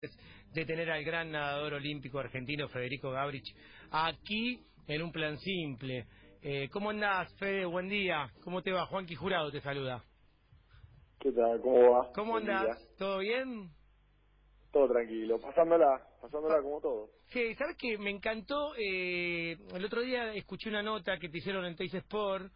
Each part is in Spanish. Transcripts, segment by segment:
de tener al gran nadador olímpico argentino Federico Gabrich aquí en un plan simple. Eh, ¿Cómo andás, Fede? Buen día. ¿Cómo te va? Juanqui Jurado te saluda. ¿Qué tal? ¿Cómo va? ¿Cómo Buen andás? día. ¿Todo bien? Todo tranquilo, pasándola, pasándola como todo. Sí, ¿sabes qué? Me encantó. Eh, el otro día escuché una nota que te hicieron en Teis Sport.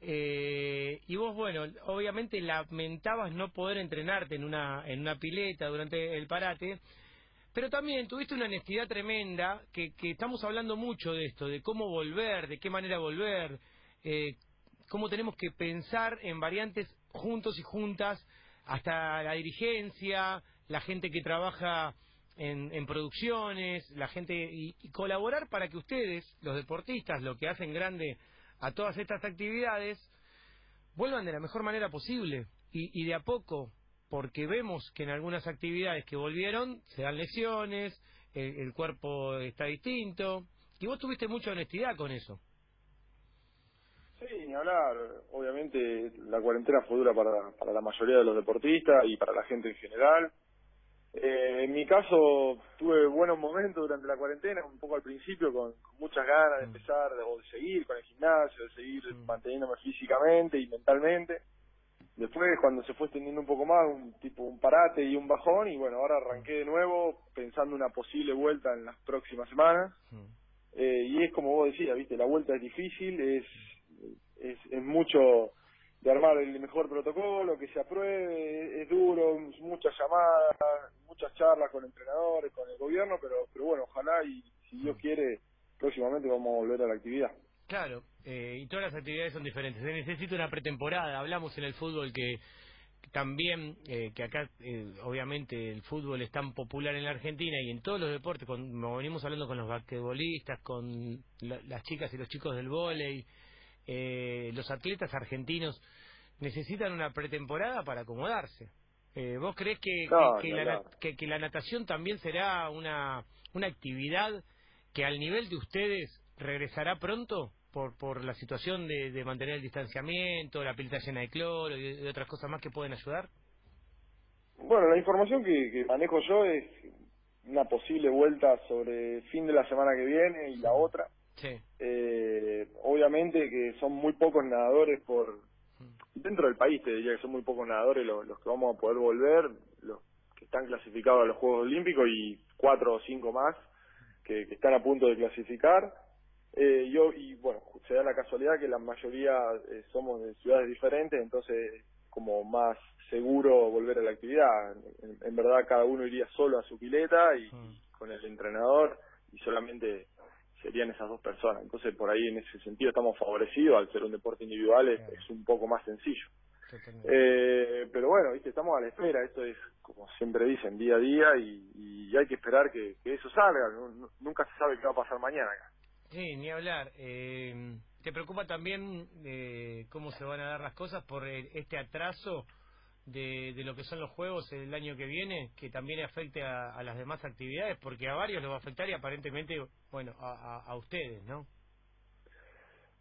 Eh, y vos, bueno, obviamente lamentabas no poder entrenarte en una, en una pileta durante el parate, pero también tuviste una honestidad tremenda, que, que estamos hablando mucho de esto, de cómo volver, de qué manera volver, eh, cómo tenemos que pensar en variantes juntos y juntas, hasta la dirigencia, la gente que trabaja en, en producciones, la gente y, y colaborar para que ustedes, los deportistas, lo que hacen grande a todas estas actividades, vuelvan de la mejor manera posible y, de a poco, porque vemos que en algunas actividades que volvieron se dan lesiones, el, el cuerpo está distinto, y vos tuviste mucha honestidad con eso. Sí, ni hablar. Obviamente la cuarentena fue dura para, para la mayoría de los deportistas y para la gente en general. Eh, en mi caso tuve buenos momentos durante la cuarentena, un poco al principio con, con muchas ganas de Mm. empezar de, o de seguir con el gimnasio, de seguir Mm. manteniéndome físicamente y mentalmente. Después, cuando se fue extendiendo un poco más, un tipo un parate y un bajón, y bueno, ahora arranqué de nuevo pensando una posible vuelta en las próximas semanas. Eh, y es como vos decías, viste, la vuelta es difícil, es, es, es mucho de armar el mejor protocolo, que se apruebe, es, duro, muchas llamadas, muchas charlas con entrenadores, con el gobierno, pero, pero bueno, ojalá y si Dios quiere, próximamente vamos a volver a la actividad. Claro, eh, y todas las actividades son diferentes. Se necesita una pretemporada. Hablamos en el fútbol que también, eh, que acá eh, obviamente el fútbol es tan popular en la Argentina y en todos los deportes, como venimos hablando con los basquetbolistas, con la- las chicas y los chicos del vóley, eh, los atletas argentinos necesitan una pretemporada para acomodarse. Eh, ¿Vos crees que, No, que, ni la, que- natación también será una, una actividad que al nivel de ustedes regresará pronto por, por la situación de, de mantener el distanciamiento, la pileta llena de cloro y, otras cosas más que pueden ayudar? Bueno, la información que, que manejo yo es una posible vuelta sobre el fin de la semana que viene y la otra. Sí. Eh, obviamente que son muy pocos nadadores por dentro del país te diría que son muy pocos nadadores los, los que vamos a poder volver los que están clasificados a los Juegos Olímpicos y cuatro o cinco más que, que están a punto de clasificar eh, yo y bueno se da la casualidad que la mayoría eh, somos de ciudades diferentes entonces como más seguro volver a la actividad en, en verdad cada uno iría solo a su pileta y Mm. con el entrenador y solamente serían esas dos personas. Entonces, por ahí en ese sentido estamos favorecidos, al ser un deporte individual es, un poco más sencillo. Eh, pero bueno, viste, estamos a la espera, esto es, como siempre dicen, día a día y, y hay que esperar que, que eso salga, Nu- nu- nunca se sabe qué va a pasar mañana acá. Sí, ni hablar. Eh, ¿Te preocupa también eh, cómo se van a dar las cosas por el- este atraso de, de lo que son los juegos el año que viene, que también afecte a, a las demás actividades? Porque a varios los va a afectar y aparentemente, bueno, a, a- a ustedes, ¿no?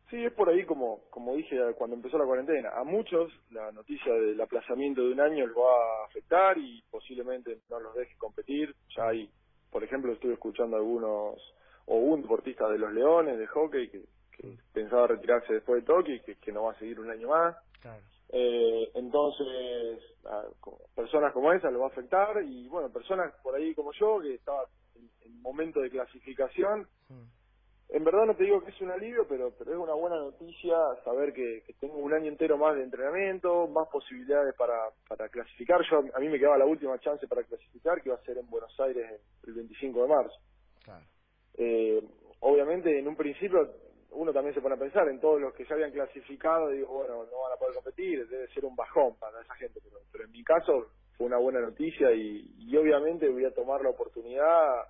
Sí, es por ahí como, como dije cuando empezó la cuarentena. A muchos la noticia del aplazamiento de un año los va a afectar y posiblemente no los deje competir. Ya hay, por ejemplo, estuve escuchando algunos, o un deportista de los Leones, de hockey, que, que pensaba retirarse después de Tokio y que, que no va a seguir un año más. Claro. Eh, entonces, a personas como esa lo va a afectar y bueno, personas por ahí como yo, que estaba en, en momento de clasificación, en verdad no te digo que es un alivio, pero, pero es una buena noticia saber que, que tengo un año entero más de entrenamiento, más posibilidades para, para clasificar. Yo a mí me quedaba la última chance para clasificar, que iba a ser en Buenos Aires el 25 de marzo. Claro. Eh, obviamente en un principio uno también se pone a pensar en todos los que ya habían clasificado, digo, bueno, no van a poder competir, debe ser un bajón para esa gente, pero, en mi caso fue una buena noticia y, y obviamente voy a tomar la oportunidad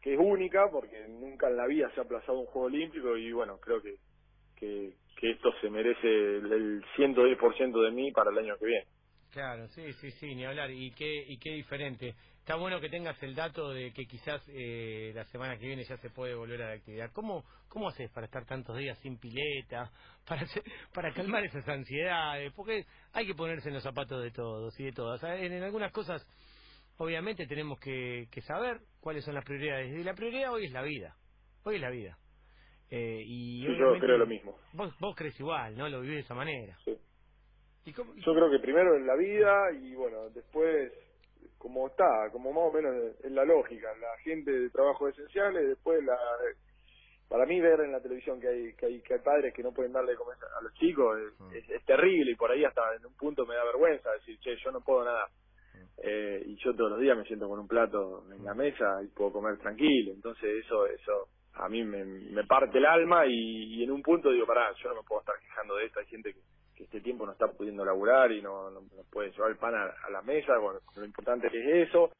que es única porque nunca en la vida se ha aplazado un juego olímpico y bueno, creo que, que, que esto se merece el, el 110% de mí para el año que viene. Claro, sí, sí, sí, ni hablar. Y qué, y qué diferente. Está bueno que tengas el dato de que quizás eh, la semana que viene ya se puede volver a la actividad. ¿Cómo, cómo haces para estar tantos días sin pileta? Para, hacer- para calmar esas ansiedades. Porque hay que ponerse en los zapatos de todos y de todas. En, en algunas cosas obviamente tenemos que, saber cuáles son las prioridades. Y la prioridad hoy es la vida. Hoy es la vida. Eh, y yo creo lo mismo. Vos, vos crees igual, ¿no? Lo vivís de esa manera. Sí. Yo creo que primero en la vida y bueno, después como está, como más o menos en la lógica, la gente de trabajos esenciales, después la para mí ver en la televisión que hay que hay, que hay padres que no pueden darle de comer a los chicos es, es, terrible y por ahí hasta en un punto me da vergüenza decir, che, yo no puedo nada. Eh, y yo todos los días me siento con un plato en la mesa y puedo comer tranquilo. Entonces eso eso a mí me, me parte el alma y, en un punto digo, pará, yo no me puedo estar quejando de esto. Hay gente que, que este tiempo no está pudiendo laburar y no, no, puede llevar el pan a, la mesa. Bueno, lo importante que es eso.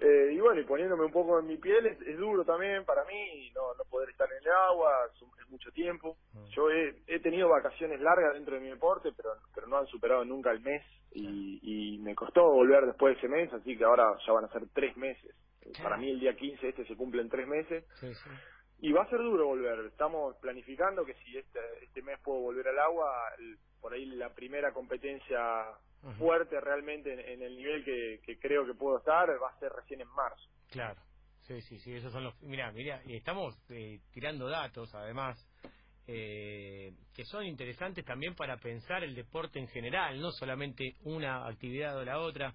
Eh, y bueno, y poniéndome un poco en mi piel, es, duro también para mí no, no poder estar en el agua, es, mucho tiempo. Mm. Yo he, he tenido vacaciones largas dentro de mi deporte, pero pero no han superado nunca el mes y, y me costó volver después de ese mes, así que ahora ya van a ser tres meses. Para mí el día 15 este se cumple en tres meses. Y va a ser duro volver. Estamos planificando que si este, este mes puedo volver al agua, por ahí la primera competencia fuerte realmente en, el nivel que, creo que puedo estar va a ser recién en marzo. Claro, sí, sí, sí, esos son los... Mira, mira, estamos eh, tirando datos además eh, que son interesantes también para pensar el deporte en general, no solamente una actividad o la otra.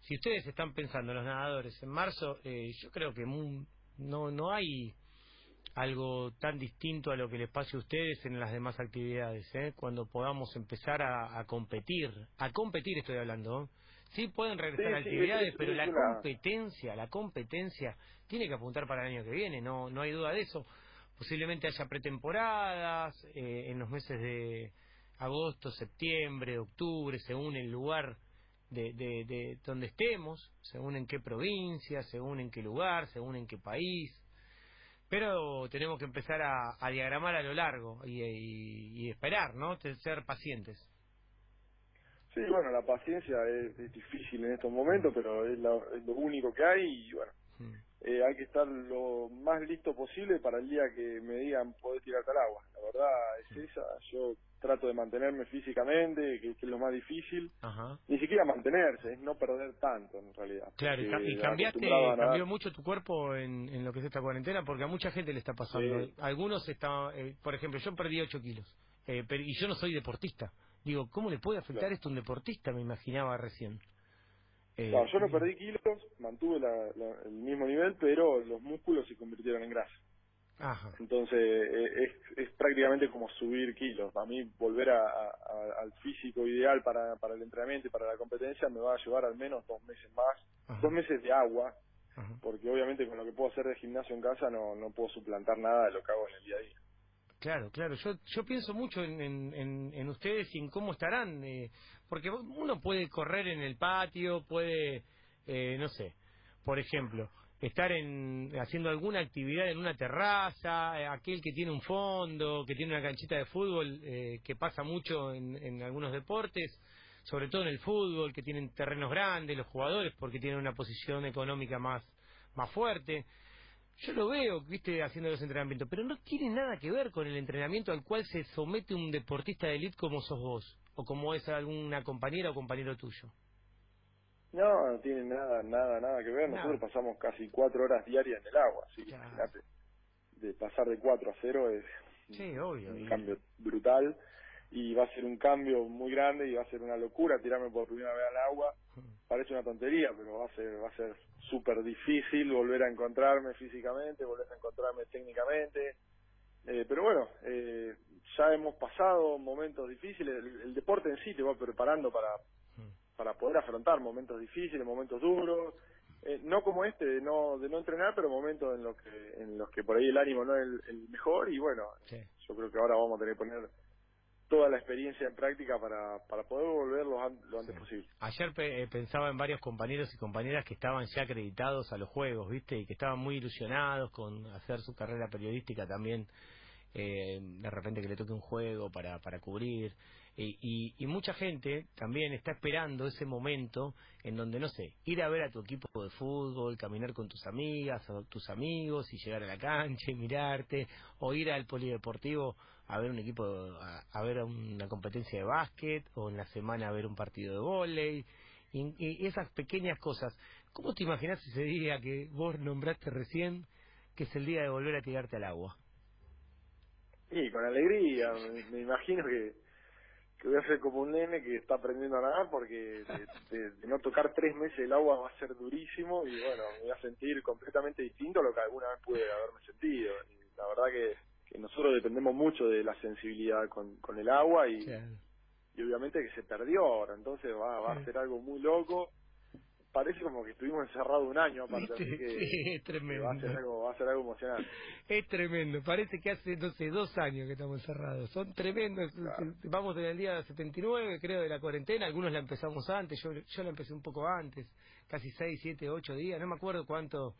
Si ustedes están pensando en los nadadores en marzo, eh, yo creo que no, no hay algo tan distinto a lo que les pase a ustedes en las demás actividades, ¿eh? cuando podamos empezar a, competir, a competir estoy hablando, sí pueden regresar a actividades, pero la competencia, la competencia tiene que apuntar para el año que viene, no, no hay duda de eso. Posiblemente haya pretemporadas eh, en los meses de agosto, septiembre, octubre, según el lugar de, de, de donde estemos, según en qué provincia, según en qué lugar, según en qué país pero tenemos que empezar a, diagramar a lo largo y, esperar, ¿no? Ser pacientes. Sí, bueno, la paciencia es, difícil en estos momentos, pero es, lo único que hay y bueno, hmm. eh, hay que estar lo más listo posible para el día que me digan poder tirarte al agua. La verdad es esa, yo trato de mantenerme físicamente, que, es lo más difícil. Ni siquiera mantenerse, es no perder tanto en realidad. Claro, y, cambiaste, cambió mucho tu cuerpo en, en, lo que es esta cuarentena, porque a mucha gente le está pasando. Algunos están, eh, por ejemplo, yo perdí 8 kilos, eh, pero, y yo no soy deportista. Digo, ¿cómo le puede afectar esto a un deportista? Me imaginaba recién. Eh, yo no perdí kilos, mantuve el mismo nivel, pero los músculos se convirtieron en grasa. Entonces eh, es, es prácticamente como subir kilos. A mí volver a, al físico ideal para, para el entrenamiento y para la competencia me va a llevar al menos dos meses más, dos meses de agua, porque obviamente con lo que puedo hacer de gimnasio en casa no, no puedo suplantar nada de lo que hago en el día a día. Claro, claro. Yo, yo pienso mucho en, en, en, ustedes y en cómo estarán, eh, porque uno puede correr en el patio, puede, eh, no sé, por ejemplo, estar en, haciendo alguna actividad en una terraza, eh, aquel que tiene un fondo, que tiene una canchita de fútbol, eh, que pasa mucho en, algunos deportes, sobre todo en el fútbol, que tienen terrenos grandes los jugadores porque tienen una posición económica más, más fuerte. Yo lo veo, viste, haciendo los entrenamientos, pero no tiene nada que ver con el entrenamiento al cual se somete un deportista de élite como sos vos, o como es alguna compañera o compañero tuyo. No, no tiene nada, nada, nada que ver. Nosotros pasamos casi cuatro horas diarias en el agua, así que de pasar de cuatro a cero es un cambio brutal y va a ser un cambio muy grande y va a ser una locura tirarme por primera vez al agua. Parece una tontería, pero va a ser va a ser súper difícil volver a encontrarme físicamente, volver a encontrarme técnicamente. Eh, pero bueno, eh, ya hemos pasado momentos difíciles. el, deporte en sí te va preparando para para poder afrontar momentos difíciles, momentos duros, eh, no como este de no de no entrenar, pero momentos en los que en los que por ahí el ánimo no es el, mejor y bueno, yo creo que ahora vamos a tener que poner toda la experiencia en práctica para, para poder volver lo, antes posible. Ayer eh, pensaba en varios compañeros y compañeras que estaban ya acreditados a los Juegos, ¿viste? Y que estaban muy ilusionados con hacer su carrera periodística también, eh, de repente que le toque un juego para, para cubrir. Y, y, mucha gente también está esperando ese momento en donde, no sé, ir a ver a tu equipo de fútbol, caminar con tus amigas o tus amigos y llegar a la cancha y mirarte, o ir al polideportivo a ver un equipo, a, ver una competencia de básquet, o en la semana a ver un partido de vóley. Y, esas pequeñas cosas, ¿cómo te imaginas ese día que vos nombraste recién que es el día de volver a tirarte al agua? Sí, con alegría, me, imagino que, que voy a ser como un nene que está aprendiendo a nadar porque de, no tocar tres meses el agua va a ser durísimo y bueno, me voy a sentir completamente distinto a lo que alguna vez pude haberme sentido. Y la verdad que, que nosotros dependemos mucho de la sensibilidad con, con el agua y y obviamente que se perdió ahora, entonces va, va a ser algo muy loco. Parece como que estuvimos encerrados un año, aparte, así que es tremendo. Va a, ser algo, va a ser algo emocionante. Es tremendo, parece que hace, no sé, dos años que estamos encerrados. Son tremendos. Vamos en el día 79, creo, de la cuarentena. Algunos la empezamos antes, yo, yo la empecé un poco antes, casi seis, siete, ocho días. No me acuerdo cuánto,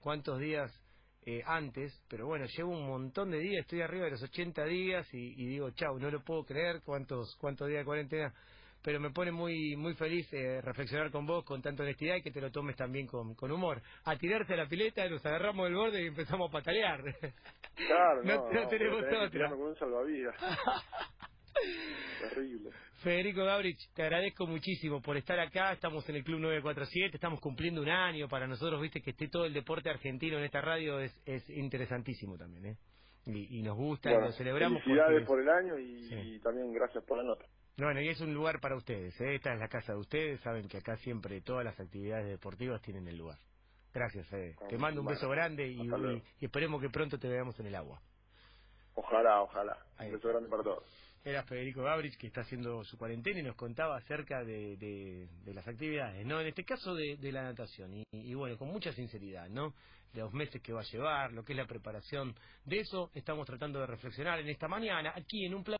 cuántos días eh, antes, pero bueno, llevo un montón de días, estoy arriba de los 80 días y, digo, chau, no lo puedo creer cuántos cuántos días de cuarentena, pero me pone muy muy feliz eh, reflexionar con vos con tanta honestidad y que te lo tomes también con, con humor. A tirarse a la pileta, nos agarramos del borde y empezamos a patalear. Claro, no, no, tenemos otra. Con un salvavidas. Terrible. Federico Gabrich, te agradezco muchísimo por estar acá. Estamos en el Club 947, estamos cumpliendo un año. Para nosotros, viste, que esté todo el deporte argentino en esta radio es, es interesantísimo también, ¿eh? Y, nos gusta, y lo celebramos. Felicidades por el año y, también gracias por la nota. Bueno, y es un lugar para ustedes, ¿eh? esta es la casa de ustedes, saben que acá siempre todas las actividades deportivas tienen el lugar. Gracias, Fede. Te mando un beso grande y, y, esperemos que pronto te veamos en el agua. Ojalá, ojalá. Un beso grande para todos era Federico Gabrich que está haciendo su cuarentena y nos contaba acerca de, de, las actividades, ¿no? En este caso de, la natación y, y, bueno, con mucha sinceridad, ¿no? De los meses que va a llevar, lo que es la preparación de eso, estamos tratando de reflexionar en esta mañana aquí en un plan